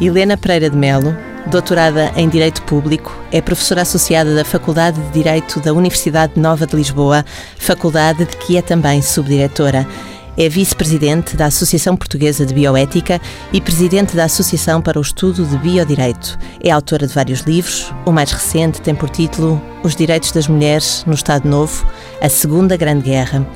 Helena Pereira de Melo, doutorada em Direito Público, é professora associada da Faculdade de Direito da Universidade Nova de Lisboa, faculdade de que é também subdiretora. É vice-presidente da Associação Portuguesa de Bioética e presidente da Associação para o Estudo de Biodireito. É autora de vários livros. O mais recente tem por título Os Direitos das Mulheres no Estado Novo, a Segunda Grande Guerra.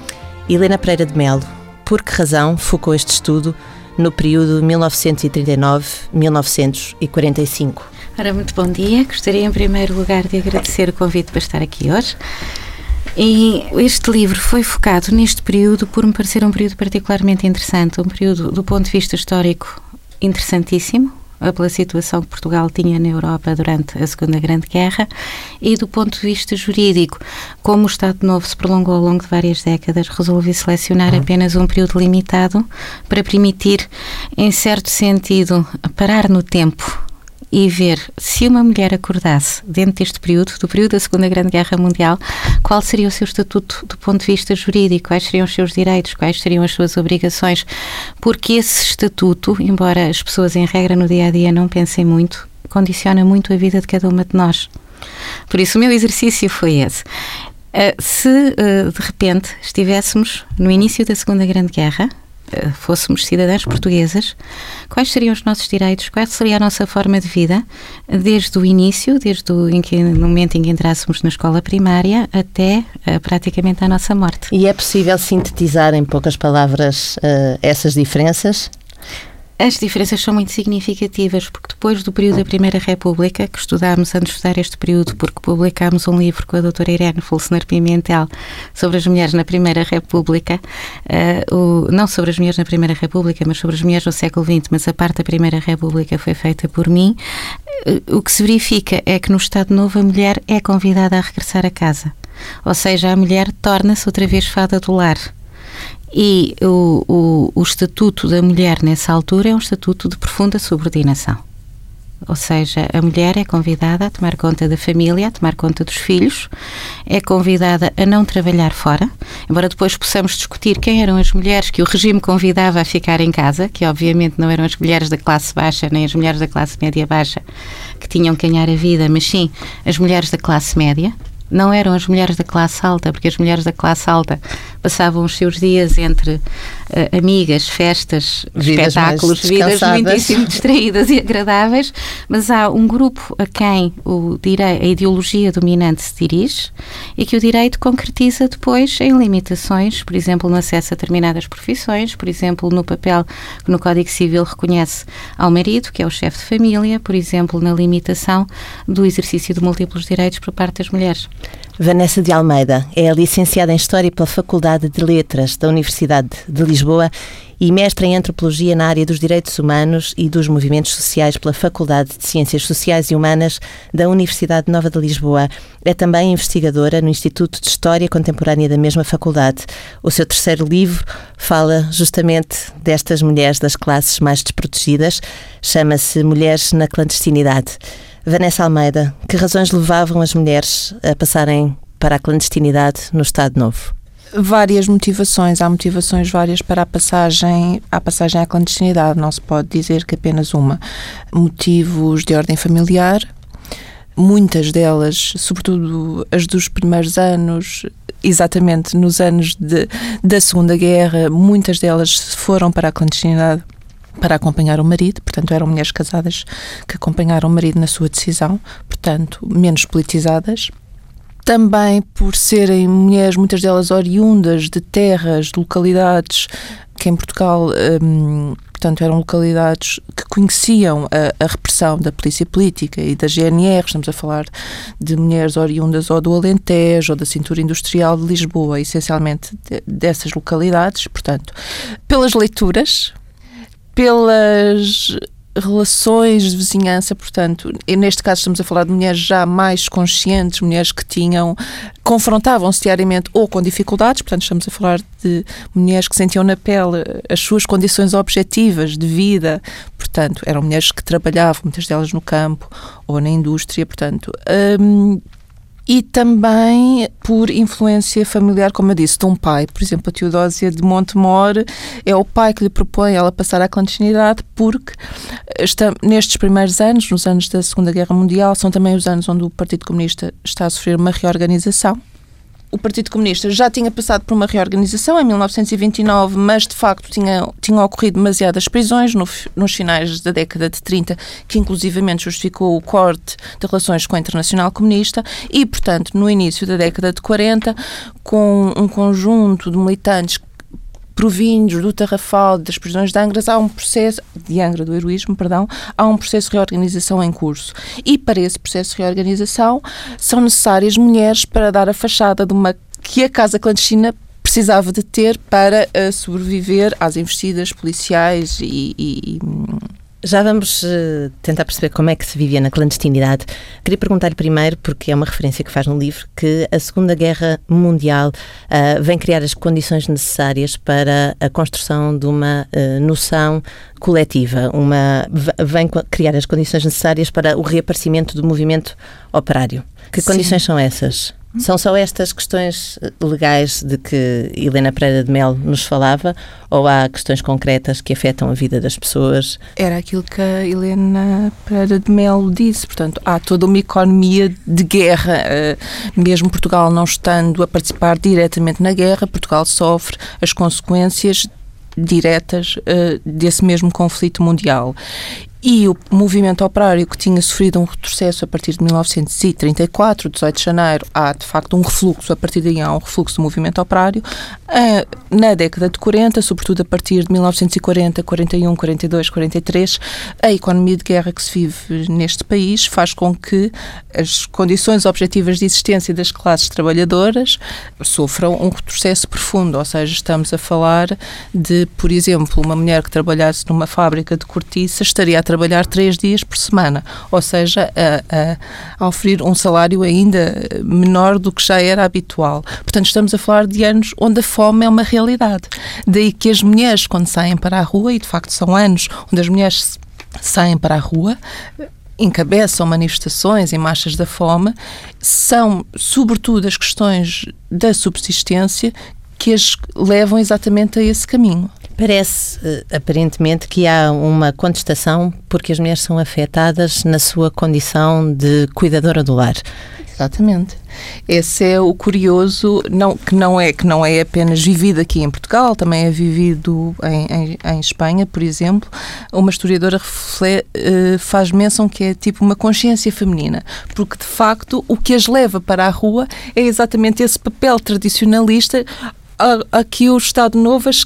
Helena Pereira de Melo, por que razão focou este estudo no período 1939-1945. Ora, muito bom dia. Gostaria, em primeiro lugar, de agradecer o convite para estar aqui hoje. E este livro foi focado neste período por me parecer um período particularmente interessante, um período do ponto de vista histórico interessantíssimo, pela situação que Portugal tinha na Europa durante a Segunda Grande Guerra e do ponto de vista jurídico, como o Estado Novo se prolongou ao longo de várias décadas, resolvi selecionar uhum. apenas um período limitado para permitir, em certo sentido, parar no tempo e ver se uma mulher acordasse dentro deste período, do período da Segunda Grande Guerra Mundial, qual seria o seu estatuto do ponto de vista jurídico, quais seriam os seus direitos, quais seriam as suas obrigações, porque esse estatuto, embora as pessoas em regra no dia a dia não pensem muito, condiciona muito a vida de cada uma de nós. Por isso, o meu exercício foi esse. Uh, se uh, de repente estivéssemos no início da Segunda Grande Guerra, fôssemos cidadãs portuguesas, quais seriam os nossos direitos, qual seria a nossa forma de vida, desde o início, desde o em que, no momento em que entrássemos na escola primária até uh, praticamente a nossa morte. E é possível sintetizar em poucas palavras uh, essas diferenças? As diferenças são muito significativas, porque depois do período da Primeira República, que estudámos antes de estudar este período, porque publicámos um livro com a doutora Irene Fulsener Pimentel sobre as mulheres na Primeira República, uh, o, não sobre as mulheres na Primeira República, mas sobre as mulheres no século XX, mas a parte da Primeira República foi feita por mim, uh, o que se verifica é que no Estado Novo a mulher é convidada a regressar a casa. Ou seja, a mulher torna-se outra vez fada do lar. E o, o, o estatuto da mulher nessa altura é um estatuto de profunda subordinação. Ou seja, a mulher é convidada a tomar conta da família, a tomar conta dos filhos, é convidada a não trabalhar fora, embora depois possamos discutir quem eram as mulheres que o regime convidava a ficar em casa, que obviamente não eram as mulheres da classe baixa nem as mulheres da classe média baixa que tinham que ganhar a vida, mas sim as mulheres da classe média, não eram as mulheres da classe alta, porque as mulheres da classe alta passavam os seus dias entre uh, amigas, festas, vidas espetáculos, vidas muitíssimo distraídas e agradáveis, mas há um grupo a quem o a ideologia dominante se dirige e que o direito concretiza depois em limitações, por exemplo, no acesso a determinadas profissões, por exemplo, no papel que no Código Civil reconhece ao marido, que é o chefe de família, por exemplo, na limitação do exercício de múltiplos direitos por parte das mulheres. Vanessa de Almeida é licenciada em História pela Faculdade de Letras da Universidade de Lisboa e mestra em Antropologia na área dos Direitos Humanos e dos Movimentos Sociais pela Faculdade de Ciências Sociais e Humanas da Universidade Nova de Lisboa. É também investigadora no Instituto de História Contemporânea da mesma faculdade. O seu terceiro livro fala justamente destas mulheres das classes mais desprotegidas, chama-se Mulheres na Clandestinidade. Vanessa Almeida, que razões levavam as mulheres a passarem para a clandestinidade no Estado Novo? Várias motivações, há motivações várias para a passagem, a passagem à clandestinidade, não se pode dizer que apenas uma. Motivos de ordem familiar, muitas delas, sobretudo as dos primeiros anos, exatamente nos anos de, da Segunda Guerra, muitas delas foram para a clandestinidade para acompanhar o marido, portanto eram mulheres casadas que acompanharam o marido na sua decisão, portanto menos politizadas. Também por serem mulheres, muitas delas oriundas de terras, de localidades que em Portugal, hum, portanto, eram localidades que conheciam a, a, repressão da polícia política e da GNR. Estamos a falar de mulheres oriundas ou do Alentejo ou da cintura industrial de Lisboa, essencialmente de, dessas localidades. Portanto, pelas leituras, pelas relações de vizinhança, portanto, neste caso estamos a falar de mulheres já mais conscientes, mulheres que tinham, confrontavam-se diariamente ou com dificuldades, portanto estamos a falar de mulheres que sentiam na pele as suas condições objetivas de vida, portanto, eram mulheres que trabalhavam, muitas delas no campo ou na indústria, portanto, hum, e também por influência familiar, como eu disse, de um pai. Por exemplo, a Teodósia de Montemor é o pai que lhe propõe ela passar à clandestinidade porque está, nestes primeiros anos, nos anos da Segunda Guerra Mundial, são também os anos onde o Partido Comunista está a sofrer uma reorganização. O Partido Comunista já tinha passado por uma reorganização em 1929, mas de facto tinha, tinha ocorrido demasiadas prisões no, nos finais da década de 30, que inclusivamente justificou o corte de relações com a Internacional Comunista e, portanto, no início da década de 40, com um conjunto de militantes provindos do Tarrafal, das prisões de Angra, há um processo, de Angra, do heroísmo, perdão, há um processo de reorganização em curso. E para esse processo de reorganização são necessárias mulheres para dar a fachada de uma que a casa clandestina precisava de ter para uh, sobreviver às investidas policiais e, e, já vamos uh, tentar perceber como é que se vivia na clandestinidade. Queria perguntar-lhe primeiro, porque é uma referência que faz no livro, que a Segunda Guerra Mundial uh, vem criar as condições necessárias para a construção de uma uh, noção coletiva, uma, vem criar as condições necessárias para o reaparecimento do movimento operário. Que Sim. condições são essas? São só estas questões eh, legais de que Helena Pereira de Mel nos falava ou há questões concretas que afetam a vida das pessoas? Era aquilo que a Helena Pereira de Mel disse, portanto, há toda uma economia de guerra. Eh, mesmo Portugal não estando a participar diretamente na guerra, Portugal sofre as consequências diretas uh, desse mesmo conflito mundial e o movimento operário que tinha sofrido um retrocesso a partir de 1934, 18 de janeiro, há de facto um refluxo, a partir daí há um refluxo do movimento operário. Na década de 40, sobretudo a partir de 1940, 41, 42, 43, a economia de guerra que se vive neste país faz com que as condições objetivas de existência das classes trabalhadoras sofram um retrocesso profundo, ou seja, estamos a falar de, por exemplo, uma mulher que trabalhasse numa fábrica de cortiça estaria a trabalhar três dias por semana, ou seja, a, a, a oferir um salário ainda menor do que já era habitual. Portanto, estamos a falar de anos onde a fome é uma realidade. Daí que as mulheres, quando saem para a rua, e de facto são anos onde as mulheres saem para a rua, encabeçam manifestações e marchas da fome, são sobretudo as questões da subsistência que as levam exatamente a esse caminho. Parece, eh, aparentemente, que há uma contestação porque as mulheres são afetadas na sua condição de cuidadora do lar. Exatamente. Esse é o curioso, não, que, não é, que não é apenas vivido aqui em Portugal, também é vivido em, em, em Espanha, por exemplo. Uma historiadora refle, uh, faz menção que é tipo uma consciência feminina, porque de facto o que as leva para a rua é exatamente esse papel tradicionalista a, a que o Estado Novo as,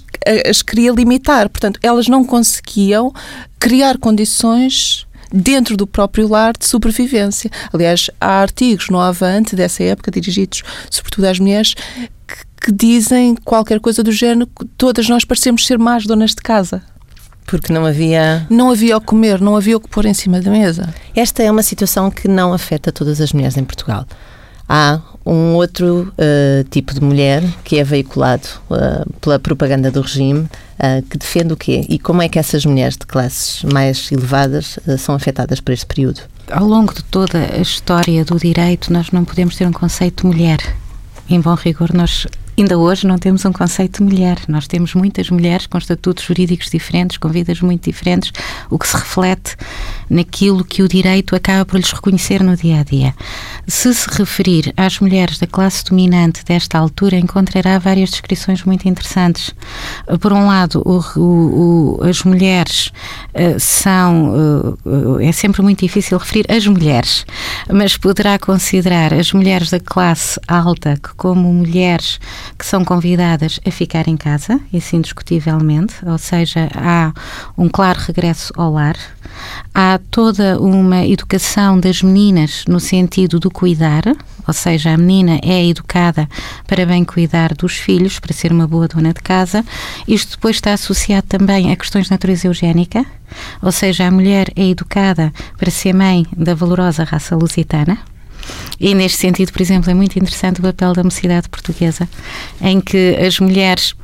as queria limitar. Portanto, elas não conseguiam criar condições dentro do próprio lar de sobrevivência. Aliás, há artigos no Avante dessa época, dirigidos sobretudo às mulheres, que, que dizem qualquer coisa do género, todas nós parecemos ser más donas de casa. Porque não havia. Não havia o comer, não havia o que pôr em cima da mesa. Esta é uma situação que não afeta todas as mulheres em Portugal. Há um outro uh, tipo de mulher que é veiculado uh, pela propaganda do regime uh, que defende o quê? E como é que essas mulheres de classes mais elevadas são afetadas por este período? Ao longo de toda a história do direito, nós não podemos ter um conceito de mulher. Em bom rigor, nós Ainda hoje não temos um conceito de mulher. Nós temos muitas mulheres com estatutos jurídicos diferentes, com vidas muito diferentes, o que se reflete naquilo que o direito acaba por lhes reconhecer no dia a dia. Se se referir às mulheres da classe dominante desta altura, encontrará várias descrições muito interessantes. Por um lado, o, o, o, as mulheres uh, são. Uh, é sempre muito difícil referir as mulheres, mas poderá considerar as mulheres da classe alta como mulheres que são convidadas a ficar em casa, isso indiscutivelmente, ou seja, há um claro regresso ao lar, há toda uma educação das meninas no sentido do cuidar, ou seja, a menina é educada para bem cuidar dos filhos, para ser uma boa dona de casa. Isto depois está associado também a questões de natureza eugénica, ou seja, a mulher é educada para ser mãe da valorosa raça lusitana. E neste sentido, por exemplo, é muito interessante o papel da mocidade portuguesa, em que as mulheres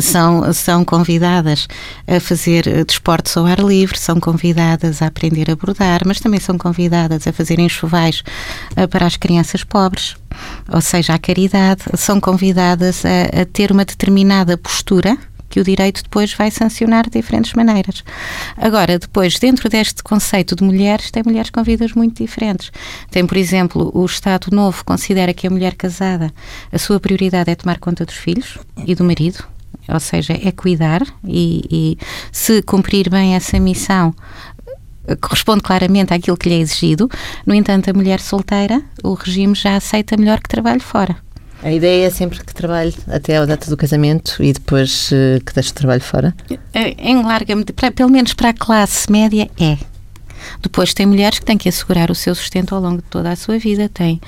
são, são convidadas a fazer desportos ao ar livre, são convidadas a aprender a bordar, mas também são convidadas a fazer enxovais uh, para as crianças pobres, ou seja, a caridade, são convidadas a, a ter uma determinada postura que o direito depois vai sancionar de diferentes maneiras. Agora, depois, dentro deste conceito de mulheres, tem mulheres com vidas muito diferentes. Tem, por exemplo, o Estado Novo considera que a mulher casada, a sua prioridade é tomar conta dos filhos e do marido, ou seja, é cuidar e, e se cumprir bem essa missão, corresponde claramente àquilo que lhe é exigido. No entanto, a mulher solteira, o regime já aceita melhor que trabalhe fora. A ideia é sempre que trabalhe até a data do casamento e depois uh, que deixe o trabalho fora? Eh, em larga medida, pelo menos para a classe média, é. Depois tem mulheres que têm que assegurar o seu sustento ao longo de toda a sua vida, tem,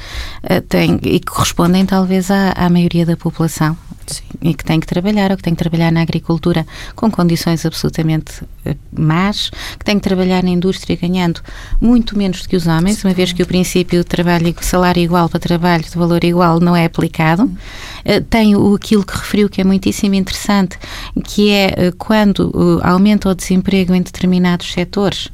uh, tem e que correspondem talvez à, à maioria da população. Sim. e que tem que trabalhar, ou que tem que trabalhar na agricultura com condições absolutamente uh, más, que tem que trabalhar na indústria ganhando muito menos do que os homens, Sim. uma vez que o princípio de trabalho, salário igual para trabalho de valor igual não é aplicado. Uh, tem o, aquilo que referiu que é muitíssimo interessante, que é quando aumenta o desemprego em determinados setores,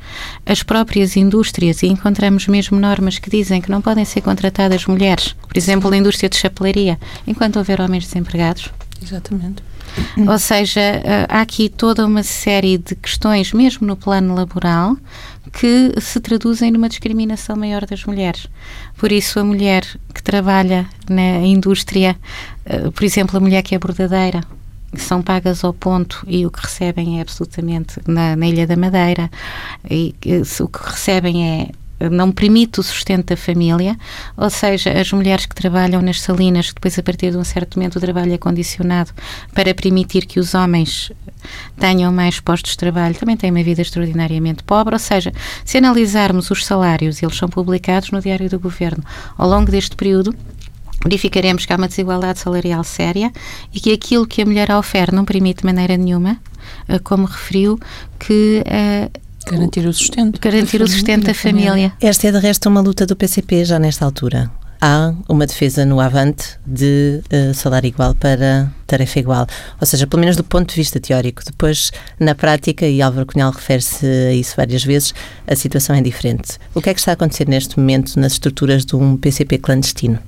as próprias indústrias, e encontramos mesmo normas que dizem que não podem ser contratadas mulheres, por exemplo, na indústria de chapelaria, enquanto houver homens desempregados Exatamente. Ou seja, eh, há aqui toda uma série de questões, mesmo no plano laboral, que se traduzem numa discriminação maior das mulheres. Por isso, a mulher que trabalha na indústria, eh, por exemplo, a mulher que é bordadeira, são pagas ao ponto e o que recebem é absolutamente na, na Ilha da Madeira, e o que recebem é não permite o sustento da família, ou seja, as mulheres que trabalham nas salinas, depois a partir de um certo momento o trabalho é condicionado para permitir que os homens tenham mais postos de trabalho, também têm uma vida extraordinariamente pobre, ou seja, se analisarmos os salários, eles são publicados no Diário do Governo, ao longo deste período, verificaremos que há uma desigualdade salarial séria e que aquilo que a mulher oferece não permite de maneira nenhuma, eh, como referiu, que uh, Garantir o sustento. Garantir o sustento da família. Esta é, de resto, uma luta do PCP já nesta altura. Há uma defesa no Avante de uh, salário igual para tarefa igual. Ou seja, pelo menos do ponto de vista teórico. Depois, na prática, e Álvaro Cunhal refere-se a isso várias vezes, a situação é diferente. O que é que está a acontecer neste momento nas estruturas de um PCP clandestino?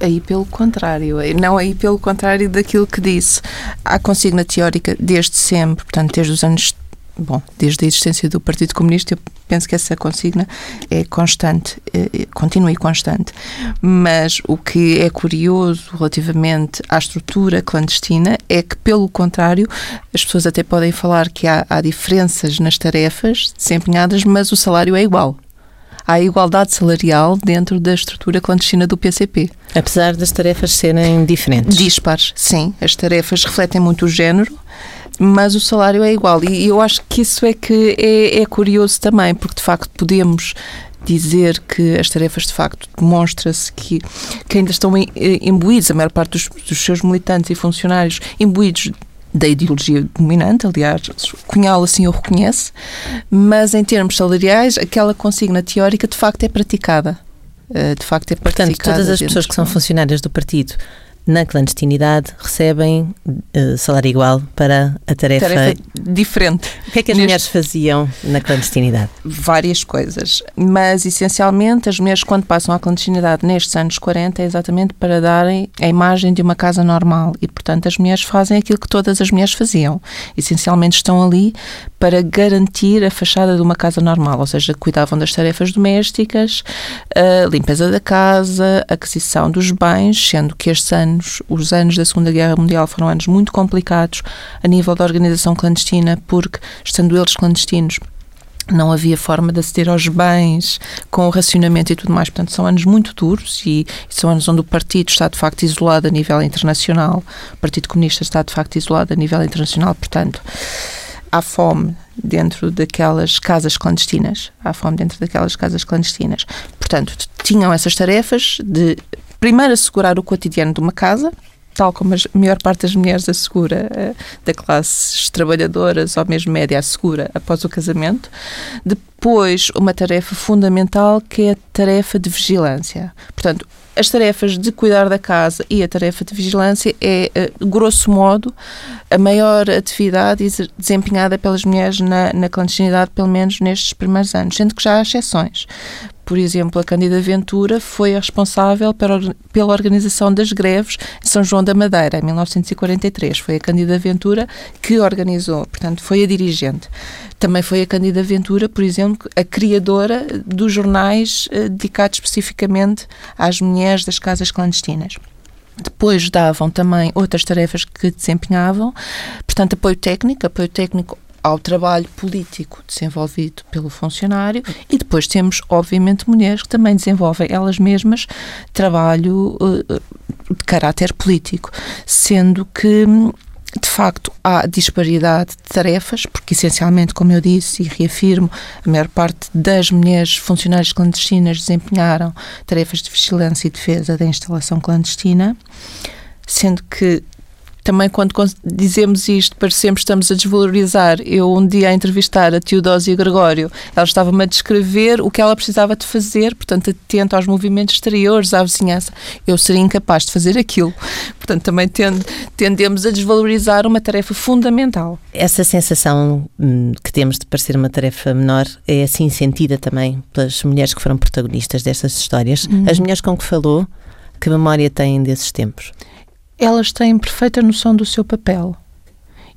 Aí pelo contrário, não aí pelo contrário daquilo que disse. Há consigna teórica desde sempre, portanto, desde os anos bom, desde a existência do Partido Comunista, eu penso que essa consigna é constante, é, continua e constante. Mas o que é curioso relativamente à estrutura clandestina é que, pelo contrário, as pessoas até podem falar que há, há diferenças nas tarefas desempenhadas, mas o salário é igual há igualdade salarial dentro da estrutura clandestina do PCP. Apesar das tarefas serem diferentes? Dispares, sim. As tarefas refletem muito o género mas o salário é igual. E eu acho que isso é que é, é curioso também, porque de facto podemos dizer que as tarefas de facto demonstra-se que, que ainda estão imbuídos, a maior parte dos, dos seus militantes e funcionários imbuídos da ideologia dominante, aliás, Cunhal assim o reconhece, mas em termos salariais, aquela consigna teórica de facto é praticada. Eh, de facto é praticada. Portanto, todas as pessoas que são funcionárias do partido na clandestinidade recebem uh, salário igual para a tarefa, tarefa diferente. O que é que as Neste... mulheres faziam na clandestinidade? Várias coisas, mas essencialmente as mulheres quando passam à clandestinidade nestes anos 40 é exatamente para darem a imagem de uma casa normal e portanto as mulheres fazem aquilo que todas as mulheres faziam. Essencialmente estão ali para garantir a fachada de uma casa normal, ou seja, cuidavam das tarefas domésticas, a limpeza da casa, a aquisição dos bens, sendo que estes anos anos, os anos da Segunda Guerra Mundial foram anos muito complicados a nível da organização clandestina, porque, estando eles clandestinos, não havia forma de aceder aos bens com o racionamento e tudo mais. Portanto, são anos muito duros e, são anos onde o partido está de facto isolado a nível internacional. O Partido Comunista está de facto isolado a nível internacional. Portanto, há fome dentro daquelas casas clandestinas. Há fome dentro daquelas casas clandestinas. Portanto, tinham essas tarefas de primeiro assegurar o cotidiano de uma casa, tal como a maior parte das mulheres assegura, uh, da classes trabalhadoras ou mesmo média assegura após o casamento. Depois, uma tarefa fundamental que é a tarefa de vigilância. Portanto, as tarefas de cuidar da casa e a tarefa de vigilância é, eh, grosso modo, a maior atividade desempenhada pelas mulheres na, na clandestinidade, pelo menos nestes primeiros anos, sendo que já há exceções por exemplo, a Cândida Ventura foi a responsável pela organização das greves em São João da Madeira, em 1943. Foi a Cândida Ventura que organizou, portanto, foi a dirigente. Também foi a Cândida Ventura, por exemplo, a criadora dos jornais eh, dedicados especificamente às mulheres das casas clandestinas. Depois davam também outras tarefas que desempenhavam, portanto, apoio técnico, apoio técnico ao trabalho político desenvolvido pelo funcionário e depois temos, obviamente, mulheres que também desenvolvem elas mesmas trabalho uh, de caráter político, sendo que de facto há disparidade de tarefas, porque essencialmente, como eu disse e reafirmo, a maior parte das mulheres funcionárias clandestinas desempenharam tarefas de vigilância e defesa da instalação clandestina, sendo que também quando dizemos isto, parecemos que estamos a desvalorizar. Eu um dia a entrevistar a Teodósia Gregório, ela estava-me a descrever o que ela precisava de fazer, portanto, atento aos movimentos exteriores, à vizinhança. Eu seria incapaz de fazer aquilo. Portanto, também tend, tendemos a desvalorizar uma tarefa fundamental. Essa sensação hum, que temos de parecer uma tarefa menor é assim sentida também pelas mulheres que foram protagonistas destas histórias. Uhum. As mulheres com que falou, que memória têm desses tempos? Elas têm perfeita noção do seu papel.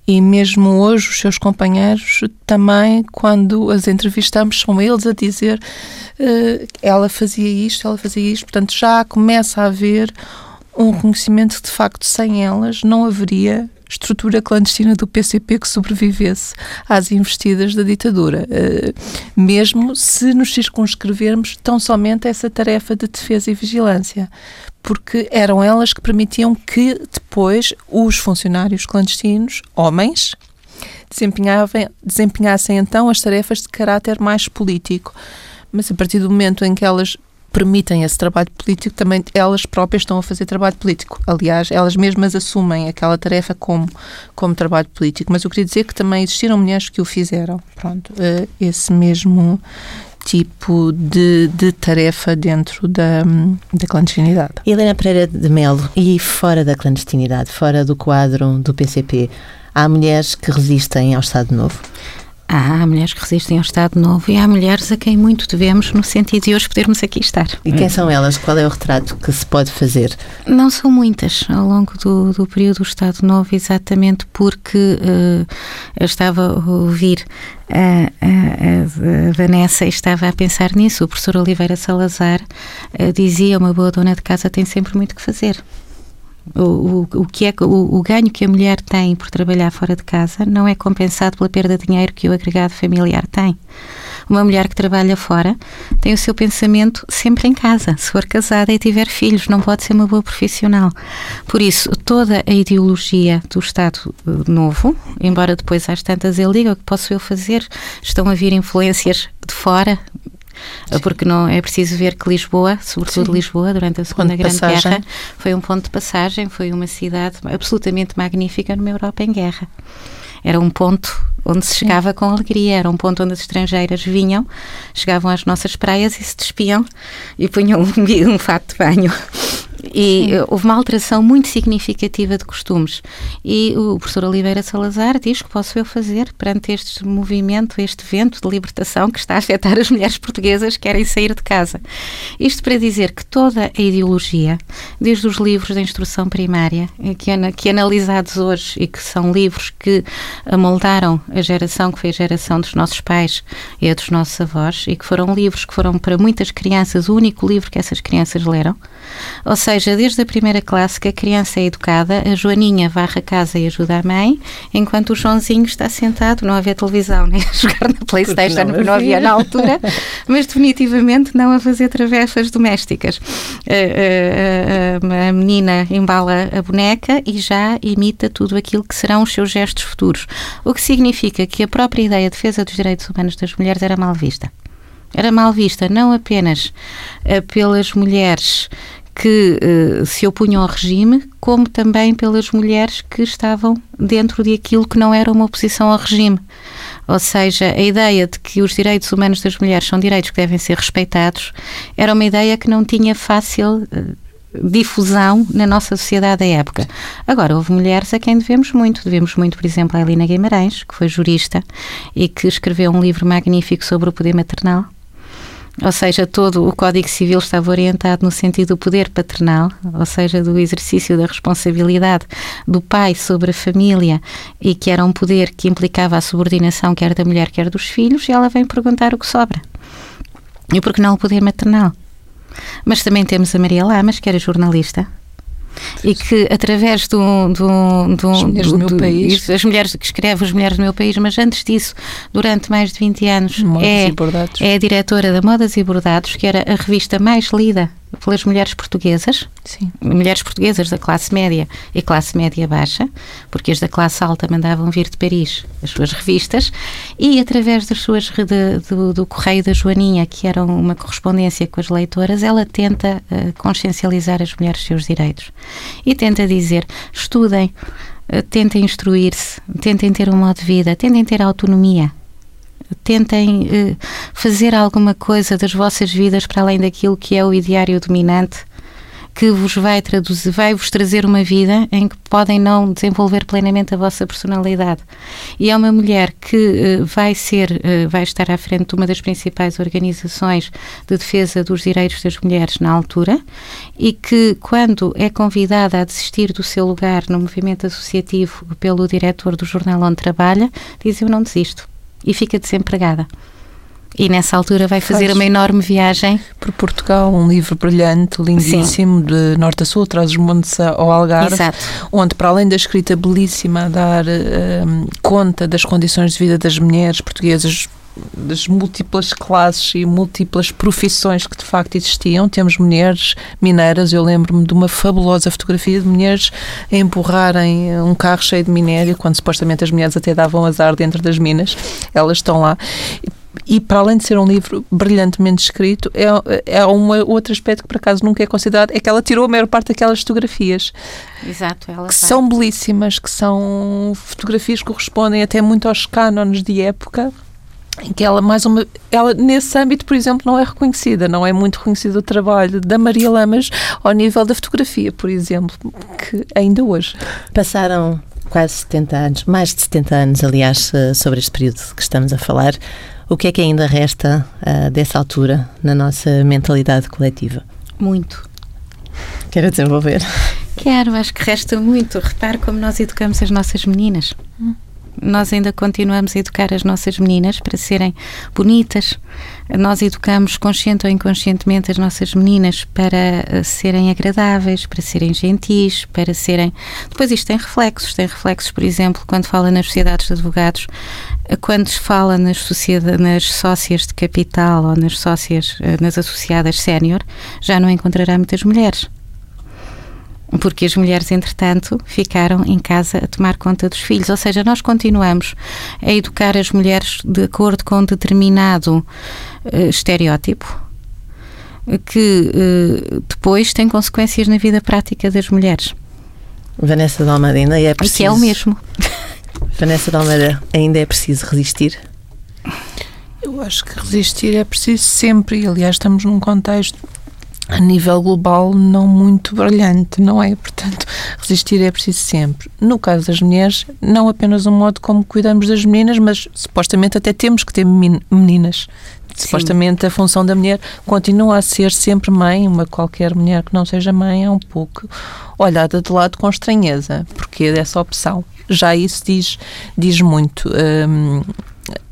E mesmo hoje, os seus companheiros também, quando as entrevistamos, são eles a dizer uh, ela fazia isto, ela fazia isto. Portanto, já começa a haver um reconhecimento que, de facto, sem elas não haveria estrutura clandestina do PCP que sobrevivesse às investidas da ditadura, uh, mesmo se nos circunscrevermos tão somente a essa tarefa de defesa e vigilância porque eram elas que permitiam que depois os funcionários clandestinos, homens, desempenhassem então as tarefas de caráter mais político. Mas a partir do momento em que elas permitem esse trabalho político, também elas próprias estão a fazer trabalho político. Aliás, elas mesmas assumem aquela tarefa como, como trabalho político. Mas eu queria dizer que também existiram mulheres que o fizeram. Pronto, eh, esse mesmo tipo de, de tarefa dentro da, da clandestinidade. Helena Pereira de Melo, e fora da clandestinidade, fora do quadro do PCP, há mulheres que resistem ao Estado Novo? Há mulheres que resistem ao Estado Novo e há mulheres a quem muito devemos no sentido de hoje podermos aqui estar. E quem são elas? Qual é o retrato que se pode fazer? Não são muitas ao longo do, do período do Estado Novo, exatamente porque uh, eu estava a ouvir a, a, a, Vanessa estava a pensar nisso. O professor Oliveira Salazar uh, dizia: uma boa dona de casa tem sempre muito que fazer. O, o, o, que é, o, o, ganho que a mulher tem por trabalhar fora de casa não é compensado pela perda de dinheiro que o agregado familiar tem. Uma mulher que trabalha fora tem o seu pensamento sempre em casa. Se for casada e tiver filhos, não pode ser uma boa profissional. Por isso, toda a ideologia do Estado eh, Novo, embora depois às tantas ele diga o que posso eu fazer, estão a vir influências de fora, Sim. porque não é preciso ver que Lisboa, sobretudo Sim. Lisboa, durante a Segunda Grande passagem. Guerra, foi um ponto de passagem, foi uma cidade absolutamente magnífica numa Europa em guerra. Era um ponto onde se chegava com alegria, era um ponto onde as estrangeiras vinham, chegavam às nossas praias e se despiam e punham um, um fato de banho e Sim. houve uma alteração muito significativa de costumes. E o professor Oliveira Salazar diz que posso eu fazer perante este movimento, este vento de libertação que está a afetar as mulheres portuguesas que querem sair de casa. Isto para dizer que toda a ideologia, desde os livros da instrução primária, eh, que, que analisados hoje e que são livros que amoldaram a geração que foi a geração dos nossos pais e a dos nossos avós, e que foram livros que foram para muitas crianças o único livro que essas crianças leram, ou seja, seja, desde a primeira classe que a criança é educada, a Joaninha varre a casa e ajuda a mãe, enquanto o Joãozinho está sentado, não havia televisão, nem a jogar na Playstation, não, não havia na altura, mas definitivamente não a fazer travessas domésticas. A, a, a, a menina embala a boneca e já imita tudo aquilo que serão os seus gestos futuros, o que significa que a própria ideia de defesa dos direitos humanos das mulheres era mal vista. Era mal vista não apenas uh, pelas mulheres que uh, se opunham ao regime, como também pelas mulheres que estavam dentro de aquilo que não era uma oposição ao regime. Ou seja, a ideia de que os direitos humanos das mulheres são direitos que devem ser respeitados era uma ideia que não tinha fácil uh, difusão na nossa sociedade da época. Agora, houve mulheres a quem devemos muito. Devemos muito, por exemplo, a Helena Guimarães, que foi jurista e que escreveu um livro magnífico sobre o poder maternal. Ou seja, todo o Código Civil estava orientado no sentido do poder paternal, ou seja, do exercício da responsabilidade do pai sobre a família e que era um poder que implicava a subordinação quer da mulher, quer dos filhos, e ela vem perguntar o que sobra. E por que não o poder maternal? Mas também temos a Maria Lamas, que era jornalista, e que através do, do, do, as mulheres do, do meu país. as mulheres que escreve as mulheres do meu país mas antes disso durante mais de 20 anos é, é a diretora da Modas e Bordados que era a revista mais lida pelas mulheres portuguesas, Sim. mulheres portuguesas da classe média e classe média baixa, porque as da classe alta mandavam vir de Paris as suas revistas, e através das suas de, do, do, Correio da Joaninha, que era uma correspondência com as leitoras, ela tenta uh, consciencializar as mulheres dos seus direitos. E tenta dizer: estudem, uh, tentem instruir-se, tentem ter um modo de vida, tentem ter autonomia tentem eh, fazer alguma coisa das vossas vidas para além daquilo que é o ideário dominante que vos vai traduzir, vai vos trazer uma vida em que podem não desenvolver plenamente a vossa personalidade. E é uma mulher que uh, vai ser, uh, vai estar à frente de uma das principais organizações de defesa dos direitos das mulheres na altura e que quando é convidada a desistir do seu lugar no movimento associativo pelo diretor do jornal onde trabalha, diz eu não desisto e fica desempregada. E nessa altura vai fazer Faz. uma enorme viagem. Por Portugal, um livro brilhante, lindíssimo, Sim. de norte a sul, traz os montes ao Algarve, Exato. onde, para além da escrita belíssima a dar um, conta das condições de vida das mulheres portuguesas, das múltiplas classes e múltiplas profissões que de facto existiam. Temos mulheres mineiras, eu lembro-me de uma fabulosa fotografia de mulheres a empurrarem um carro cheio de minério, quando supostamente as mulheres até davam azar dentro das minas. Elas estão lá e para além de ser um livro brilhantemente escrito, é, é um outro aspecto que por acaso nunca é considerado, é que ela tirou a maior parte daquelas fotografias. Exato, ela que vai. são belíssimas, que são fotografias que correspondem até muito aos cânones de época, que ela mais uma ela nesse âmbito por exemplo não é reconhecida não é muito reconhecido o trabalho da Maria Lamas ao nível da fotografia por exemplo que ainda hoje. Passaram quase 70 anos mais de 70 anos aliás eh, sobre este período que estamos a falar. O que é que ainda resta uh, dessa altura na nossa mentalidade coletiva? Muito. Quero desenvolver. Quero acho que resta muito repare como nós educamos as nossas meninas. Hum nós ainda continuamos a educar as nossas meninas para serem bonitas. Nós educamos consciente ou inconscientemente as nossas meninas para eh, serem agradáveis, para serem gentis, para serem. Depois isto tem reflexos, tem reflexos, por exemplo, quando fala nas sociedades de advogados, eh, quando se fala nas, sociedade, nas sócias de capital ou nas sócias, eh, nas associadas sénior, já não encontrará muitas mulheres porque as mulheres, entretanto, ficaram em casa a tomar conta dos filhos. Ou seja, nós continuamos a educar as mulheres de acordo com um determinado uh, estereótipo que uh, depois tem consequências na vida prática das mulheres. Vanessa Dalmada, ainda é preciso. E que é o mesmo. Vanessa Dalmada, ainda é preciso resistir? Eu acho que resistir é preciso sempre, e aliás, estamos num contexto a nível global não muito brilhante, não é? Portanto, resistir é preciso sempre. No caso das mulheres, não apenas o modo como cuidamos das meninas, mas supostamente até temos que ter meninas. Sim. Supostamente a função da mulher continua a ser sempre mãe, uma qualquer mulher que não seja mãe é um pouco olhada de lado com estranheza, porque é dessa opção. Já isso diz, diz muito. Hum,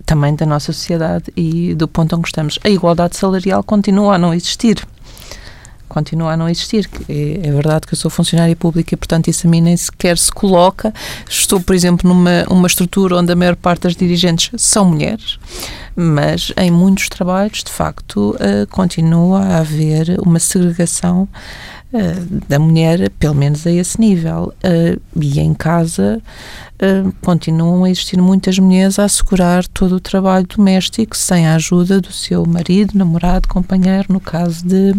também da nossa sociedade e do ponto onde estamos. A igualdade salarial continua a não existir continua a não existir. É, é, verdade que eu sou funcionária pública e, portanto, isso a mim nem sequer se coloca. Estou, por exemplo, numa uma estrutura onde a maior parte das dirigentes são mulheres, mas em muitos trabalhos, de facto, uh, continua a haver uma segregação da mulher, pelo menos a esse nível. Uh, e em casa uh, continuam a existir muitas mulheres a assegurar todo o trabalho doméstico sem a ajuda do seu marido, namorado, companheiro, no caso de,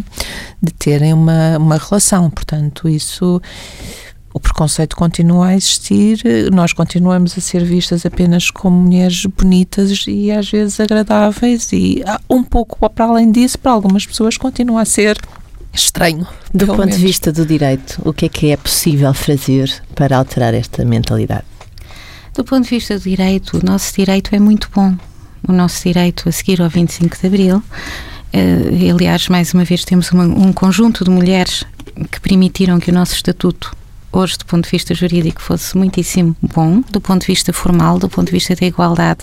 de terem uma, uma relação. Portanto, isso o preconceito continua a existir, nós continuamos a ser vistas apenas como mulheres bonitas e às vezes agradáveis, e um pouco para além disso, para algumas pessoas continua a ser estranho. Do ponto menos. de vista do direito, o que é que é possível fazer para alterar esta mentalidade? Do ponto de vista do direito, o nosso direito é muito bom. O nosso direito a seguir ao 25 de Abril. Uh, aliás, mais uma vez, temos uma, um conjunto de mulheres que permitiram que o nosso estatuto hoje, do ponto de vista jurídico, fosse muitíssimo bom, do ponto de vista formal, do ponto de vista da igualdade.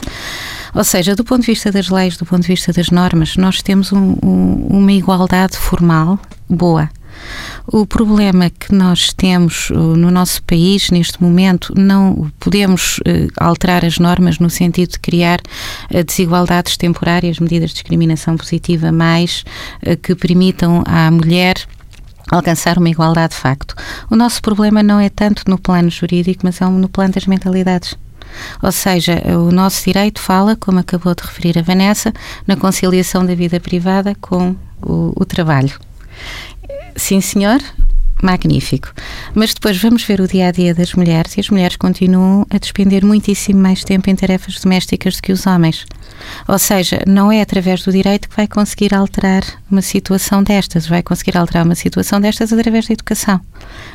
Ou seja, do ponto de vista das leis, do ponto de vista das normas, nós temos um, um, uma igualdade formal boa. O problema que nós temos uh, no nosso país neste momento, não podemos uh, alterar as normas no sentido de criar uh, desigualdades temporárias, medidas de discriminação positiva mais que permitam à mulher alcançar uma igualdade de facto. O nosso problema não é tanto no plano jurídico, mas é no plano das mentalidades. Ou seja, o nosso direito fala, como acabou de referir a Vanessa, na conciliação da vida privada com o, o trabalho. Sim, senhor, magnífico. Mas depois vamos ver o dia a dia das mulheres e as mulheres continuam a despender muitíssimo mais tempo em tarefas domésticas do que os homens. Ou seja, não é através do direito que vai conseguir alterar uma situação destas, vai conseguir alterar uma situação destas através da educação,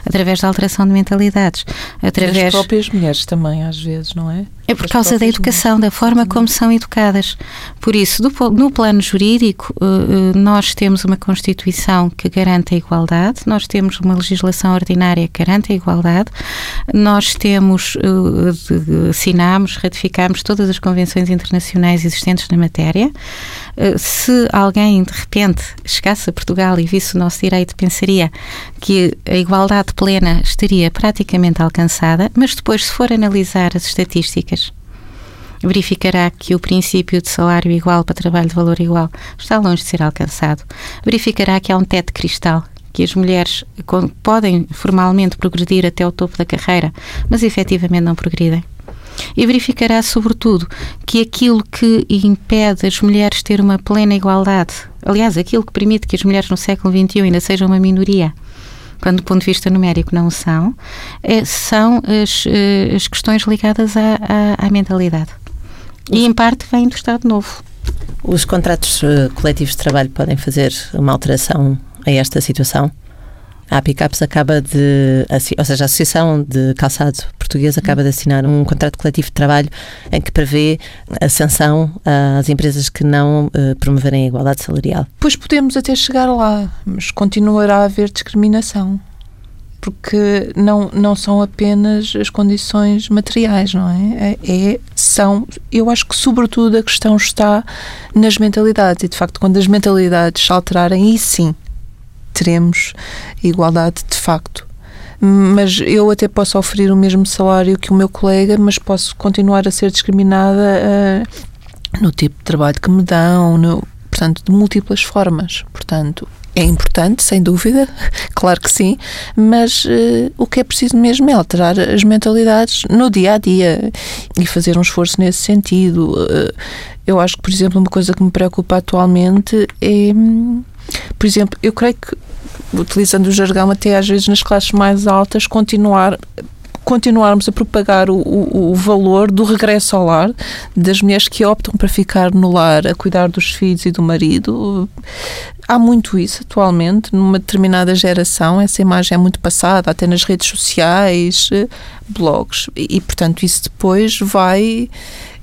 através da alteração de mentalidades, através das próprias mulheres também às vezes, não é? É por causa da educação, da forma como são educadas. Por isso, do, no plano jurídico, eh, eh, nós temos uma Constituição que garante a igualdade, nós temos uma legislação ordinária que garante a igualdade, nós temos, eh, assinamos, ratificamos todas as convenções internacionais existentes na matéria. Se alguém, de repente, chegasse a Portugal e visse o nosso direito, pensaria que a igualdade plena estaria praticamente alcançada, mas depois, se for analisar as estatísticas, verificará que o princípio de salário igual para trabalho de valor igual está longe de ser alcançado. Verificará que há um teto de cristal que as mulheres podem formalmente progredir até o topo da carreira, mas efetivamente não progridem. E verificará, sobretudo, que aquilo que impede as mulheres ter uma plena igualdade, aliás, aquilo que permite que as mulheres no século XXI ainda sejam uma minoria, quando do ponto de vista numérico não são, é, são as, eh, as questões ligadas à, à, à mentalidade. E em parte vem do Estado Novo. Os contratos eh, coletivos de trabalho podem fazer uma alteração a esta situação? A Picapes acaba de, ou seja, a Associação de Calçado Português acaba de assinar um contrato coletivo de trabalho em que prevê a sanção às empresas que não uh, promoverem a igualdade salarial. Pois podemos até chegar lá, mas continuará a haver discriminação. Porque não, não são apenas as condições materiais, não é? é? é? São, eu acho que sobretudo a questão está nas mentalidades e de facto quando as mentalidades se alterarem, aí sim teremos igualdade de facto. Mas eu até posso oferir o mesmo salário que o meu colega, mas posso continuar a ser discriminada uh, no tipo de trabalho que me dão, no, portanto, de múltiplas formas. Portanto, é importante, sem dúvida, claro que sim, mas uh, o que é preciso mesmo é alterar as mentalidades no dia a dia e fazer um esforço nesse sentido. Uh, eu acho que, por exemplo, uma coisa que me preocupa atualmente é. Hum, por exemplo, eu creio que, utilizando o jargão até às vezes nas classes mais altas, continuar continuarmos a propagar o, o, o, valor do regresso ao lar, das mulheres que optam para ficar no lar a cuidar dos filhos e do marido. Há muito isso atualmente, numa determinada geração, essa imagem é muito passada, até nas redes sociais, blogs, e, e portanto isso depois vai.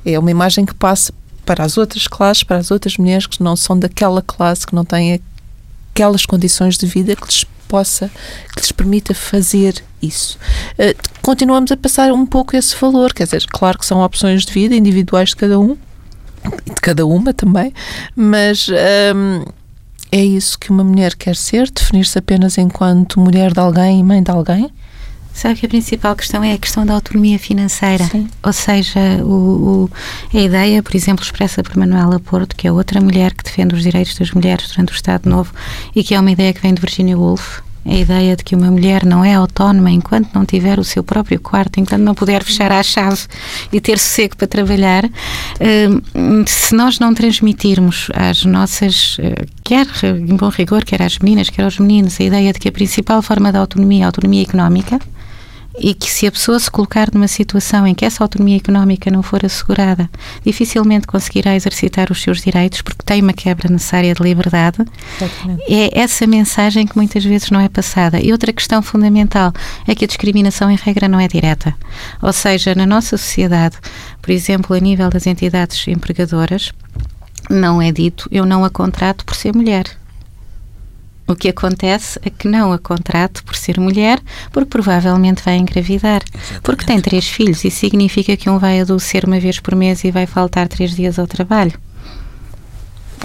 É uma imagem que passa para as outras classes, para as outras mulheres que não são daquela classe, que não têm aquelas condições de vida que lhes possa, que lhes permita fazer isso. Uh, continuamos a passar um pouco esse valor, quer dizer, claro que são opções de vida individuais de cada um, de cada uma também, mas ehm, é isso que uma mulher quer ser, definir-se apenas enquanto mulher de alguém e mãe de alguém? Sabe que a principal questão é a questão da autonomia financeira. Sim. Ou seja, o, o, a ideia, por exemplo, expressa por Manuela Porto, que é outra mulher que defende os direitos das mulheres durante o Estado Novo e que é uma ideia que vem de Virginia Woolf, a ideia de que uma mulher não é autónoma enquanto não tiver o seu próprio quarto, enquanto não puder fechar a chave e ter sossego para trabalhar, hum, se nós não transmitirmos às nossas, eh, quer em bom rigor, quer às meninas, quer aos meninos, a ideia de que a principal forma de autonomia é a autonomia económica, e que se a pessoa se colocar numa situação em que essa autonomia económica não for assegurada, dificilmente conseguirá exercitar os seus direitos porque tem uma quebra necessária de liberdade. Exatamente. É essa mensagem que muitas vezes não é passada. E outra questão fundamental é que a discriminação em regra não é direta. Ou seja, na nossa sociedade, por exemplo, a nível das entidades empregadoras, não é dito eu não a contrato por ser mulher o que acontece é que não a contrato por ser mulher, porque provavelmente vai engravidar. Exatamente. Porque tem três filhos e significa que um vai adoecer uma vez por mês e vai faltar três dias ao trabalho.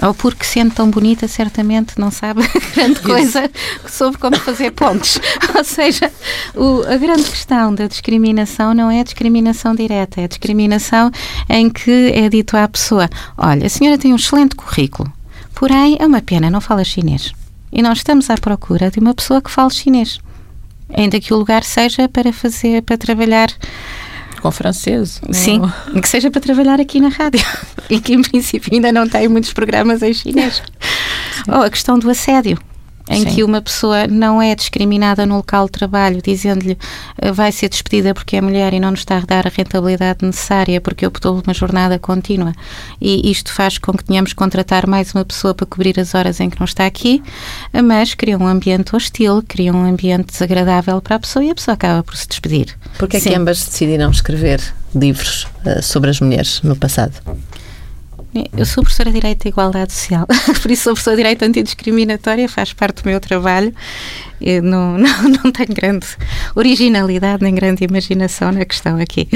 Ou porque sendo tão bonita, certamente não sabe grande coisa sobre como fazer pontos. Ou seja, o, a grande questão da discriminação não é a discriminação direta, é a discriminação em que é dito à pessoa: olha, a senhora tem um excelente currículo, porém é uma pena, não fala chinês. E nós estamos à procura de uma pessoa que fale chinês. Ainda que o lugar seja para fazer, para trabalhar com francês. Sim, ou... que seja para trabalhar aqui na rádio e que em princípio ainda não tem muitos programas em chinês. Ou a questão do assédio em Sim. que uma pessoa não é discriminada no local de trabalho, dizendo-lhe uh, vai ser despedida porque é mulher e não nos está a dar a rentabilidade necessária porque optou por uma jornada contínua. E isto faz com que tenhamos que contratar mais uma pessoa para cobrir as horas em que não está aqui, mas cria um ambiente hostil, cria um ambiente desagradável para a pessoa e a pessoa acaba por se despedir. Porquê é que ambas decidiram escrever livros uh, sobre as mulheres no passado? Eu sou professora de Direito e Igualdade Social, por isso sou professora de Direito Antidiscriminatória, faz parte do meu trabalho. Não, não, não tenho grande originalidade nem grande imaginação na questão aqui.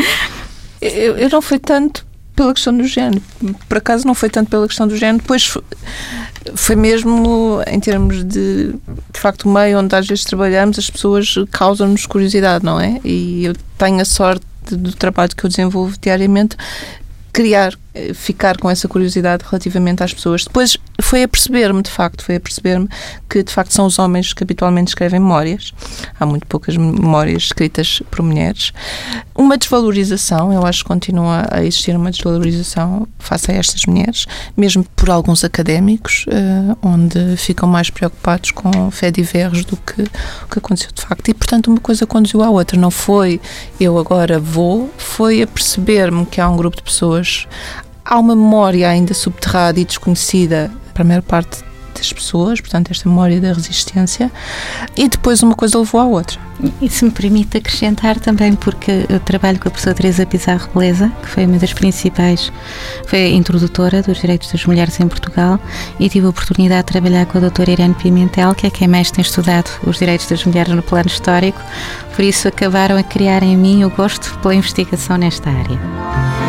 Eu, eu não fui tanto pela questão do género, por acaso não foi tanto pela questão do género, depois foi, foi mesmo em termos de, de facto, o meio onde às vezes trabalhamos, as pessoas causam-nos curiosidade, não é? E eu tenho a sorte do trabalho que eu desenvolvo diariamente criar, ficar com essa curiosidade relativamente às pessoas. Depois foi a perceber-me, de facto, foi a perceber-me que, de facto, são os homens que habitualmente escrevem memórias. Há muito poucas memórias escritas por mulheres. Uma desvalorização, eu acho que continua a existir uma desvalorização face a estas mulheres, mesmo por alguns académicos, uh, onde ficam mais preocupados com fé diversos do que o que aconteceu de facto. E, portanto, uma coisa conduziu à outra. Não foi eu agora vou, foi a perceber-me que há um grupo de pessoas há uma memória ainda subterrada e desconhecida para a maior parte das pessoas, portanto, esta memória da resistência, e depois uma coisa levou à outra. E se me permite acrescentar também, porque eu trabalho com a professora Teresa Pizarro Beleza, que foi uma das principais, foi a introdutora dos direitos das mulheres em Portugal, e tive a oportunidade de trabalhar com a doutora Irene Pimentel, que é quem mais tem estudado os direitos das mulheres no plano histórico, por isso acabaram a criar em mim o gosto pela investigação nesta área.